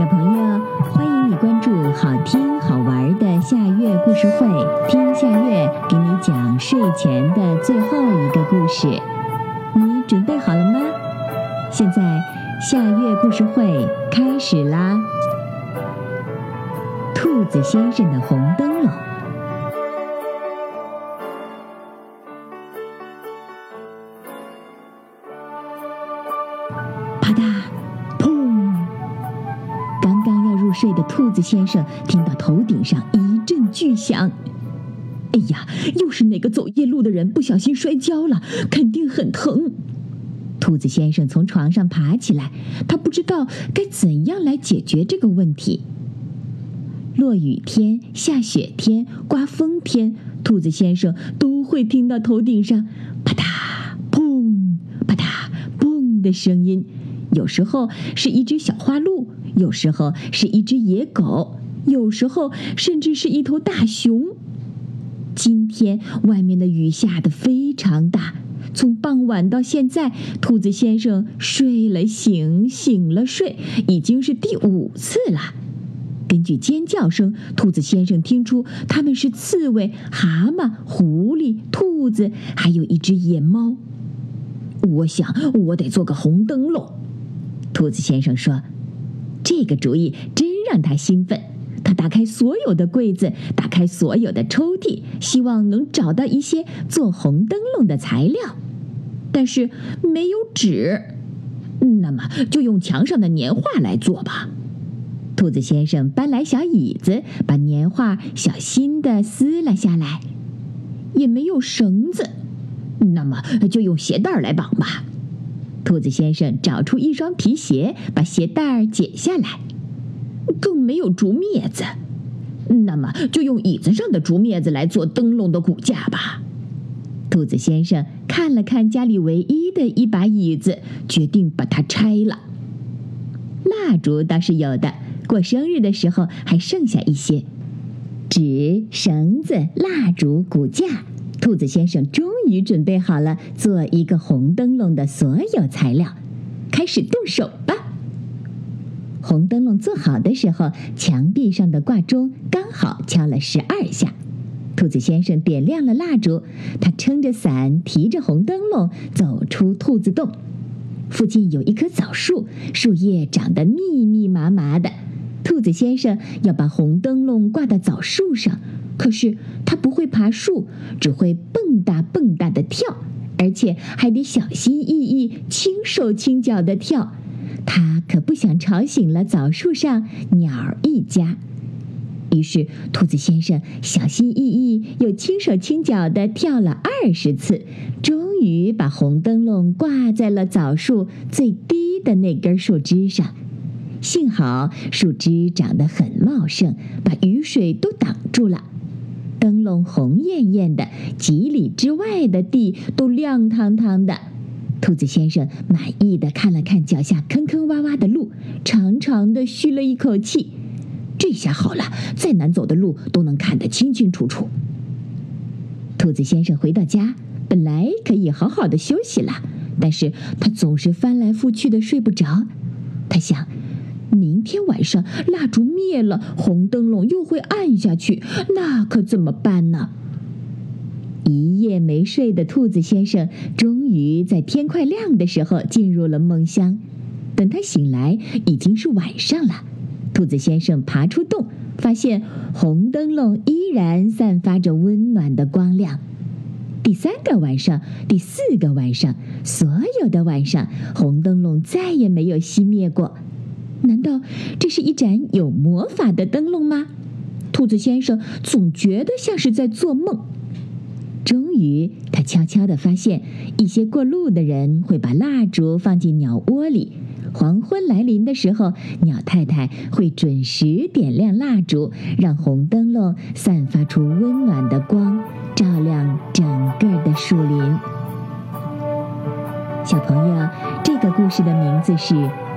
小朋友，欢迎你关注好听好玩的夏月故事会，听夏月给你讲睡前的最后一个故事。你准备好了吗？现在夏月故事会开始啦！兔子先生的红灯睡的兔子先生听到头顶上一阵巨响，哎呀，又是哪个走夜路的人不小心摔跤了，肯定很疼。兔子先生从床上爬起来，他不知道该怎样来解决这个问题。落雨天、下雪天、刮风天，兔子先生都会听到头顶上啪嗒、砰、啪嗒、砰的声音。有时候是一只小花鹿，有时候是一只野狗，有时候甚至是一头大熊。今天外面的雨下得非常大，从傍晚到现在，兔子先生睡了醒，醒了睡，已经是第五次了。根据尖叫声，兔子先生听出它们是刺猬、蛤蟆、狐狸、兔子，还有一只野猫。我想，我得做个红灯笼。兔子先生说：“这个主意真让他兴奋。他打开所有的柜子，打开所有的抽屉，希望能找到一些做红灯笼的材料。但是没有纸，那么就用墙上的年画来做吧。”兔子先生搬来小椅子，把年画小心地撕了下来。也没有绳子，那么就用鞋带来绑吧。兔子先生找出一双皮鞋，把鞋带儿解下来。更没有竹篾子，那么就用椅子上的竹篾子来做灯笼的骨架吧。兔子先生看了看家里唯一的一把椅子，决定把它拆了。蜡烛倒是有的，过生日的时候还剩下一些。纸、绳子、蜡烛、骨架。兔子先生终于准备好了做一个红灯笼的所有材料，开始动手吧。红灯笼做好的时候，墙壁上的挂钟刚好敲了十二下。兔子先生点亮了蜡烛，他撑着伞，提着红灯笼走出兔子洞。附近有一棵枣树，树叶长得密密麻麻的。兔子先生要把红灯笼挂到枣树上。可是他不会爬树，只会蹦跶蹦跶的跳，而且还得小心翼翼、轻手轻脚的跳。他可不想吵醒了枣树上鸟儿一家。于是，兔子先生小心翼翼又轻手轻脚的跳了二十次，终于把红灯笼挂在了枣树最低的那根树枝上。幸好树枝长得很茂盛，把雨水都挡住了。红艳艳的，几里之外的地都亮堂堂的。兔子先生满意的看了看脚下坑坑洼洼的路，长长的吁了一口气。这下好了，再难走的路都能看得清清楚楚。兔子先生回到家，本来可以好好的休息了，但是他总是翻来覆去的睡不着。他想。明天晚上蜡烛灭了，红灯笼又会暗下去，那可怎么办呢？一夜没睡的兔子先生，终于在天快亮的时候进入了梦乡。等他醒来，已经是晚上了。兔子先生爬出洞，发现红灯笼依然散发着温暖的光亮。第三个晚上，第四个晚上，所有的晚上，红灯笼再也没有熄灭过。难道这是一盏有魔法的灯笼吗？兔子先生总觉得像是在做梦。终于，他悄悄地发现，一些过路的人会把蜡烛放进鸟窝里。黄昏来临的时候，鸟太太会准时点亮蜡烛，让红灯笼散发出温暖的光，照亮整个的树林。小朋友，这个故事的名字是。